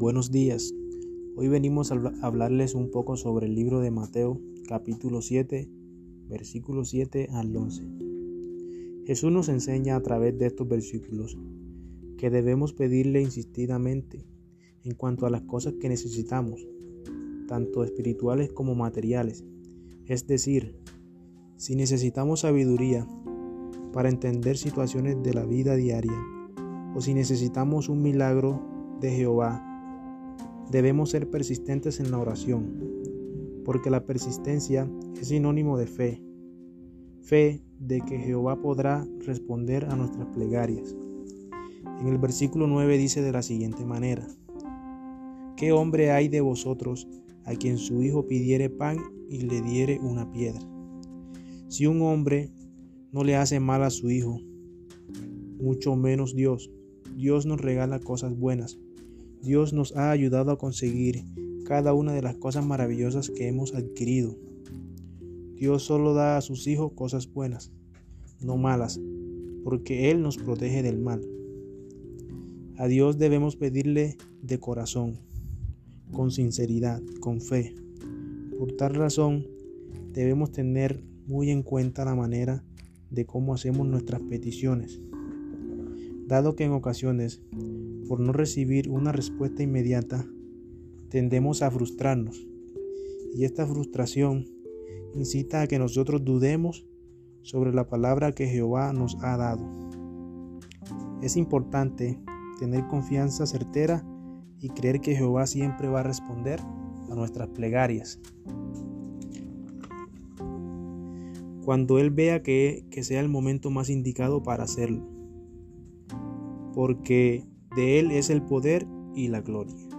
Buenos días. Hoy venimos a hablarles un poco sobre el libro de Mateo, capítulo 7, versículos 7 al 11. Jesús nos enseña a través de estos versículos que debemos pedirle insistidamente en cuanto a las cosas que necesitamos, tanto espirituales como materiales. Es decir, si necesitamos sabiduría para entender situaciones de la vida diaria, o si necesitamos un milagro de Jehová, debemos ser persistentes en la oración, porque la persistencia es sinónimo de fe, fe de que Jehová podrá responder a nuestras plegarias. En el versículo 9 dice de la siguiente manera, ¿qué hombre hay de vosotros a quien su hijo pidiere pan y le diere una piedra? Si un hombre no le hace mal a su hijo, mucho menos Dios. Dios nos regala cosas buenas. Dios nos ha ayudado a conseguir cada una de las cosas maravillosas que hemos adquirido. Dios solo da a sus hijos cosas buenas, no malas, porque Él nos protege del mal. A Dios debemos pedirle de corazón, con sinceridad, con fe. Por tal razón, debemos tener muy en cuenta la manera de cómo hacemos nuestras peticiones, dado que en ocasiones, por no recibir una respuesta inmediata, tendemos a frustrarnos, y esta frustración incita a que nosotros dudemos sobre la palabra que Jehová nos ha dado. Es importante tener confianza certera y creer que Jehová siempre va a responder a nuestras plegarias. cuando Él vea que, sea el momento más indicado para hacerlo, porque de Él es el poder y la gloria.